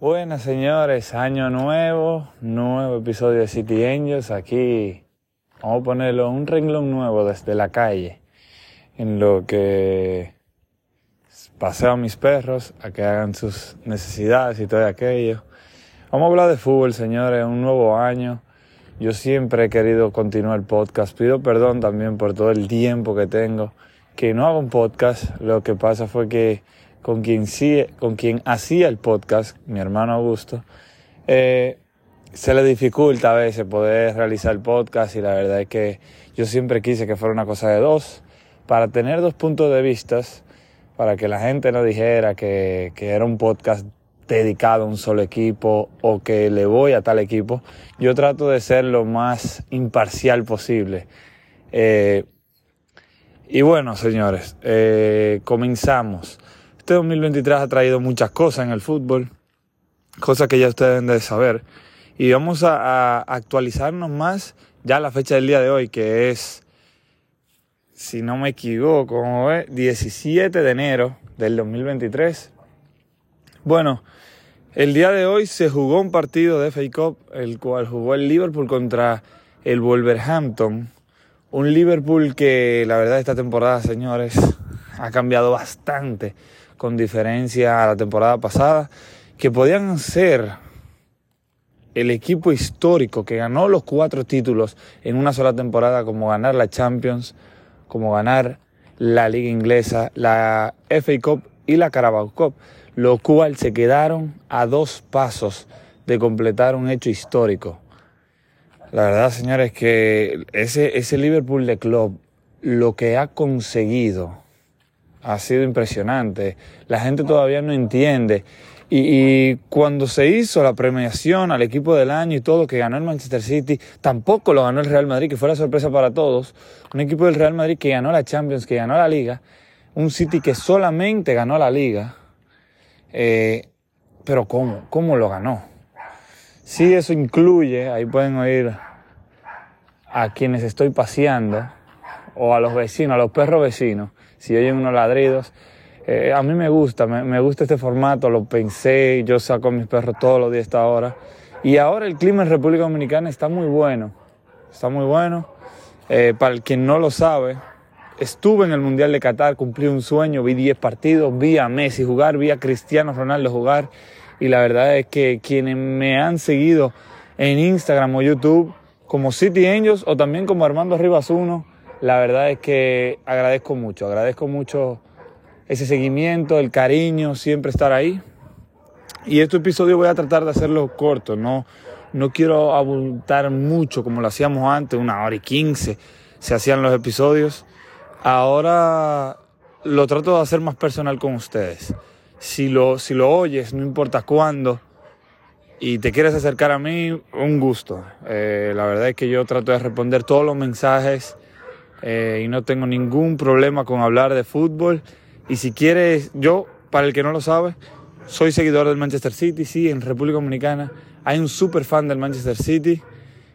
Buenas señores, año nuevo, nuevo episodio de City Angels. Aquí vamos a ponerlo un renglón nuevo desde la calle, en lo que paseo a mis perros a que hagan sus necesidades y todo aquello. Vamos a hablar de fútbol, señores, un nuevo año. Yo siempre he querido continuar el podcast. Pido perdón también por todo el tiempo que tengo que no hago un podcast. Lo que pasa fue que con quien, con quien hacía el podcast, mi hermano Augusto, eh, se le dificulta a veces poder realizar el podcast y la verdad es que yo siempre quise que fuera una cosa de dos, para tener dos puntos de vista, para que la gente no dijera que, que era un podcast dedicado a un solo equipo o que le voy a tal equipo. Yo trato de ser lo más imparcial posible. Eh, y bueno, señores, eh, comenzamos. Este 2023 ha traído muchas cosas en el fútbol, cosas que ya ustedes deben de saber. Y vamos a, actualizarnos más ya la fecha del día de hoy, que es, si no me equivoco, 17 de enero del 2023. Bueno, el día de hoy se jugó un partido de FA Cup, el cual jugó el Liverpool contra el Wolverhampton. Un Liverpool que la verdad esta temporada, señores, ha cambiado bastante con diferencia a la temporada pasada, que podían ser el equipo histórico que ganó los cuatro títulos en una sola temporada, como ganar la Champions, como ganar la Liga Inglesa, la FA Cup y la Carabao Cup, lo cual se quedaron a dos pasos de completar un hecho histórico. La verdad, señores, que ese, ese Liverpool de club, lo que ha conseguido ha sido impresionante. La gente todavía no entiende. Y, cuando se hizo la premiación al equipo del año y todo, que ganó el Manchester City, tampoco lo ganó el Real Madrid, que fue la sorpresa para todos. Un equipo del Real Madrid que ganó la Champions, que ganó la Liga. Un City que solamente ganó la Liga. Eh, pero ¿cómo? ¿Cómo lo ganó? Sí, eso incluye, ahí pueden oír a quienes estoy paseando, o a los vecinos, a los perros vecinos, si oyen unos ladridos. Eh, a mí me gusta, me, gusta este formato, lo pensé, yo saco mis perros todos los días a esta hora. Y ahora el clima en República Dominicana está muy bueno, está muy bueno. Eh, para el quien no lo sabe, estuve en el Mundial de Qatar, cumplí un sueño, vi 10 partidos, vi a Messi jugar, vi a Cristiano Ronaldo jugar. Y la verdad es que quienes me han seguido en Instagram o YouTube, como City Angels o también como Armando Rivas 1, la verdad es que agradezco mucho, agradezco mucho ese seguimiento, el cariño, siempre estar ahí. Y este episodio voy a tratar de hacerlo corto, no, no quiero abundar mucho como lo hacíamos antes, una hora y quince se hacían los episodios. Ahora lo trato de hacer más personal con ustedes. Si lo, si lo oyes, no importa cuándo, y te quieres acercar a mí, un gusto. Eh, la verdad es que yo trato de responder todos los mensajes eh, y no tengo ningún problema con hablar de fútbol. Y si quieres, yo, para el que no lo sabe, soy seguidor del Manchester City, sí, en República Dominicana hay un super fan del Manchester City,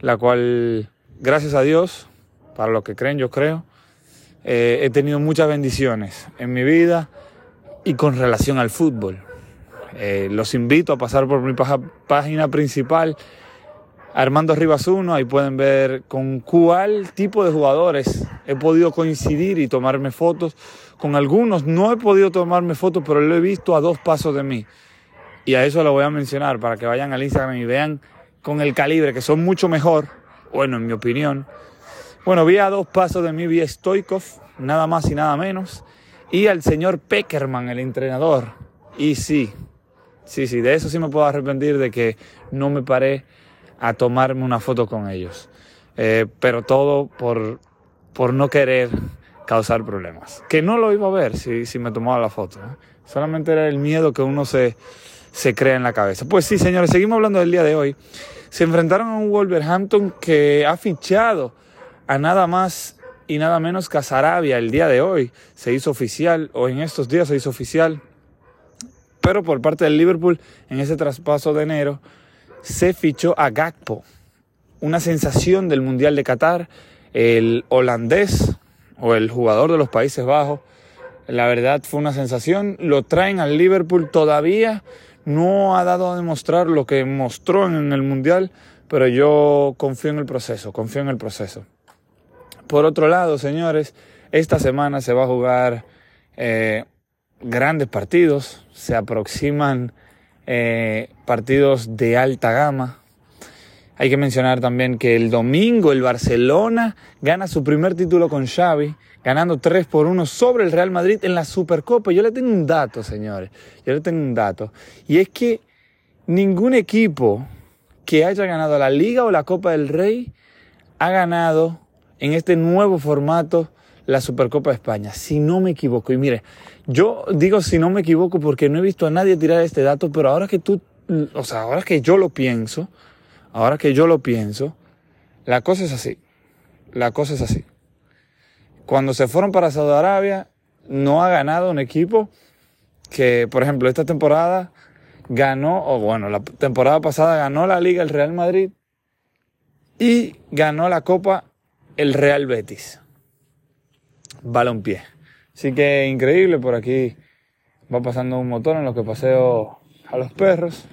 la cual, gracias a Dios, para los que creen, yo creo, eh, he tenido muchas bendiciones en mi vida y con relación al fútbol. Eh, los invito a pasar por mi página principal Armando Rivas 1, ahí pueden ver con cuál tipo de jugadores he podido coincidir y tomarme fotos. Con algunos no he podido tomarme fotos, pero lo he visto a dos pasos de mí. Y a eso lo voy a mencionar para que vayan al Instagram y vean con el calibre, que son mucho mejor, bueno, en mi opinión. Bueno, vi a dos pasos de mí, vi a Stoikov, nada más y nada menos, y al señor Peckerman, el entrenador. Y sí, sí, sí, de eso sí me puedo arrepentir de que no me paré a tomarme una foto con ellos. Eh, pero todo por, por no querer causar problemas. Que no lo iba a ver si, si me tomaba la foto. Solamente era el miedo que uno se, se crea en la cabeza. Pues sí, señores, seguimos hablando del día de hoy. Se enfrentaron a un Wolverhampton que ha fichado a nada más y nada menos que a Sarabia el día de hoy. Se hizo oficial, o en estos días se hizo oficial. Pero por parte del Liverpool, en ese traspaso de enero, se fichó a Gakpo, una sensación del Mundial de Qatar, el holandés o el jugador de los Países Bajos. La verdad fue una sensación, lo traen al Liverpool todavía. no ha dado a demostrar lo que mostró en el Mundial, pero yo confío en el proceso, confío en el proceso. Por otro lado, señores, esta semana se va a jugar eh, grandes partidos, se aproximan eh, partidos de alta gama. Hay que mencionar también que el domingo el Barcelona gana su primer título con Xavi, ganando 3 por 1 sobre el Real Madrid en la Supercopa. Yo le tengo un dato, señores, yo le tengo un dato. Y es que ningún equipo que haya ganado la Liga o la Copa del Rey ha ganado en este nuevo formato la Supercopa de España, si no me equivoco. Y mire, yo digo si no me equivoco porque no he visto a nadie tirar este dato, pero ahora que tú, o sea, ahora que yo lo pienso, ahora que yo lo pienso, la cosa es así. La cosa es así. Cuando se fueron para Saudi Arabia, no ha ganado un equipo que, por ejemplo, esta temporada ganó, o bueno, la temporada pasada ganó la Liga el Real Madrid y ganó la Copa el Real Betis balompié. Así que increíble, por aquí va pasando un motor en lo que paseo a los perros.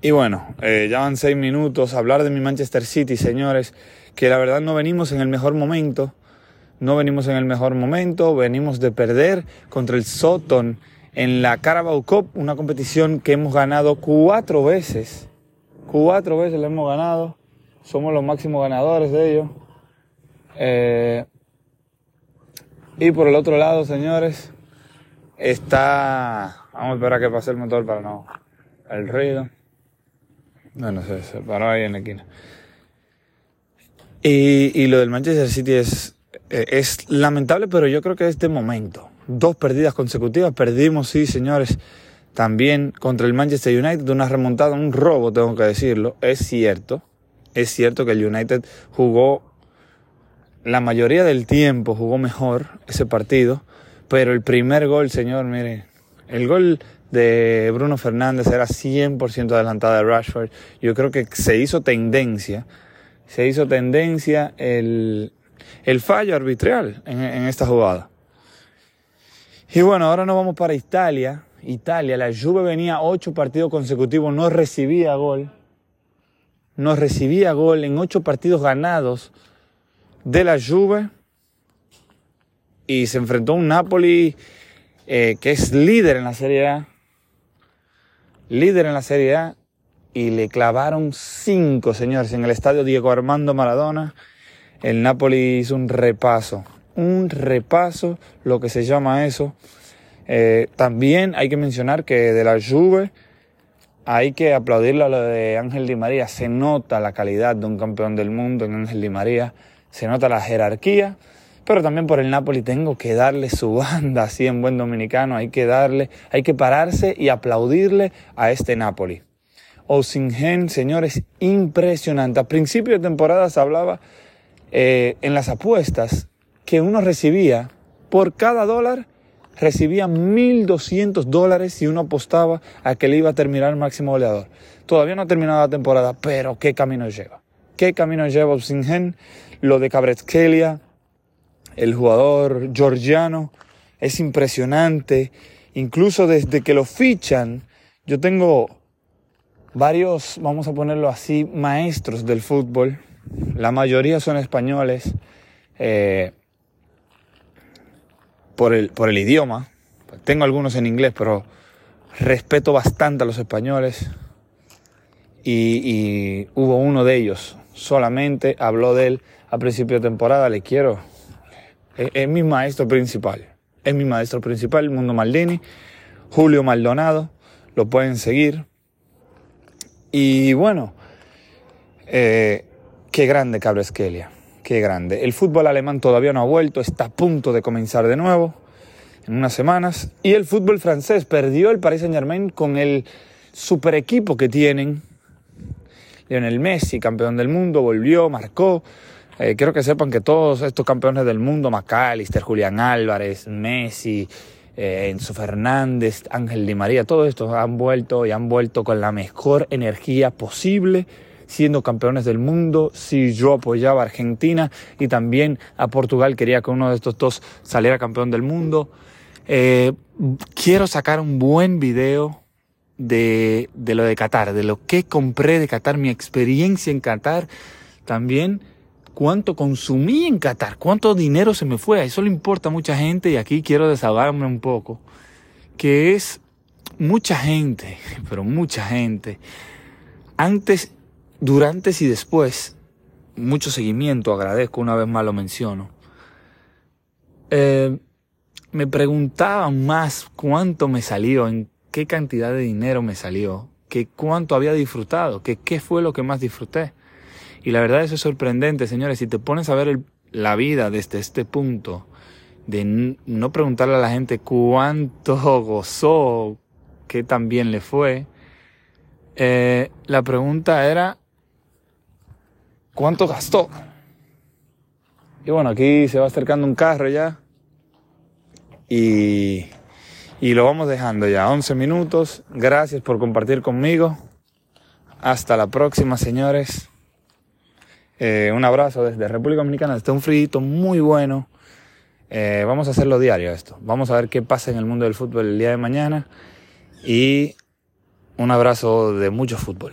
Y bueno, eh, ya van seis minutos. Hablar de mi Manchester City, señores, que la verdad no venimos en el mejor momento. No venimos en el mejor momento. Venimos de perder contra el Soton en la Carabao Cup, una competición que hemos ganado cuatro veces. Cuatro veces la hemos ganado. Somos los máximos ganadores de ello. Eh, y por el otro lado, señores, está... Vamos a esperar a que pase el motor para no... El ruido. Bueno, se, se paró ahí en la esquina. Y, y lo del Manchester City es, eh, es lamentable, pero yo creo que es de momento. Dos perdidas consecutivas. Perdimos, sí, señores, también contra el Manchester United. Una remontada, un robo, tengo que decirlo. Es cierto. Es cierto que el United jugó la mayoría del tiempo jugó mejor ese partido, pero el primer gol, señor, mire, el gol de Bruno Fernández era 100% adelantada de Rashford. Yo creo que se hizo tendencia, se hizo tendencia el, el fallo arbitral en, en esta jugada. Y bueno, ahora nos vamos para Italia. Italia, la Juve venía ocho partidos consecutivos, no recibía gol. No recibía gol en ocho partidos ganados de la Juve y se enfrentó a un Napoli eh, que es líder en la Serie A, líder en la Serie A y le clavaron cinco, señores, en el estadio Diego Armando Maradona. El Napoli hizo un repaso, un repaso, lo que se llama eso. Eh, también hay que mencionar que de la Juve hay que aplaudirle a lo de Ángel Di María. Se nota la calidad de un campeón del mundo en Ángel Di María se nota la jerarquía, pero también por el Napoli tengo que darle su banda, así en buen dominicano, hay que darle, hay que pararse y aplaudirle a este Napoli. Osingen, señores, impresionante. A principio de temporada se hablaba eh, en las apuestas que uno recibía por cada dólar recibía 1.200 dólares si uno apostaba a que le iba a terminar el máximo goleador. Todavía no ha terminado la temporada, pero qué camino lleva. ¿Qué camino lleva Osingen? Lo de Cabretskelia, el jugador georgiano, es impresionante. Incluso desde que lo fichan, yo tengo varios, vamos a ponerlo así, maestros del fútbol. La mayoría son españoles eh, por, el, por el idioma. Tengo algunos en inglés, pero respeto bastante a los españoles. Y, y hubo uno de ellos, solamente habló de él a principio de temporada, le quiero. Es, mi maestro principal. Es mi maestro principal, Mundo Maldini. Julio Maldonado, lo pueden seguir. Y bueno, eh, qué grande Cabresquelia, qué grande. El fútbol alemán todavía no ha vuelto, está a punto de comenzar de nuevo en unas semanas. Y el fútbol francés perdió el Paris Saint Germain con el super equipo que tienen. Lionel Messi, campeón del mundo, volvió, marcó, eh, quiero que sepan que todos estos campeones del mundo, McAllister, Julián Álvarez, Messi, eh, Enzo Fernández, Ángel Di María, todos estos han vuelto y han vuelto con la mejor energía posible, siendo campeones del mundo. Si yo apoyaba a Argentina y también a Portugal, quería que uno de estos dos saliera campeón del mundo. Eh, quiero sacar un buen video de, de lo de Qatar, de lo que compré de Qatar, mi experiencia en Qatar, también cuánto consumí en Qatar, cuánto dinero se me fue. Eso le importa a mucha gente y aquí quiero desahogarme un poco, que es mucha gente, pero mucha gente, antes, durante y después, mucho seguimiento, agradezco, una vez más lo menciono, eh, me preguntaban más cuánto me salió, en qué cantidad de dinero me salió, que cuánto había disfrutado, que qué fue lo que más disfruté. Y la verdad eso es sorprendente, señores, si te pones a ver la vida desde este punto, de no preguntarle a la gente cuánto gozó, qué tan bien le fue, eh, la pregunta era, ¿cuánto gastó? Y bueno, aquí se va acercando un carro ya. Y, y lo vamos dejando ya. 11 minutos. Gracias por compartir conmigo. Hasta la próxima, señores. Eh, un abrazo desde República Dominicana. Está un frío muy bueno. Eh, vamos a hacerlo diario esto. Vamos a ver qué pasa en el mundo del fútbol el día de mañana. Y un abrazo de mucho fútbol.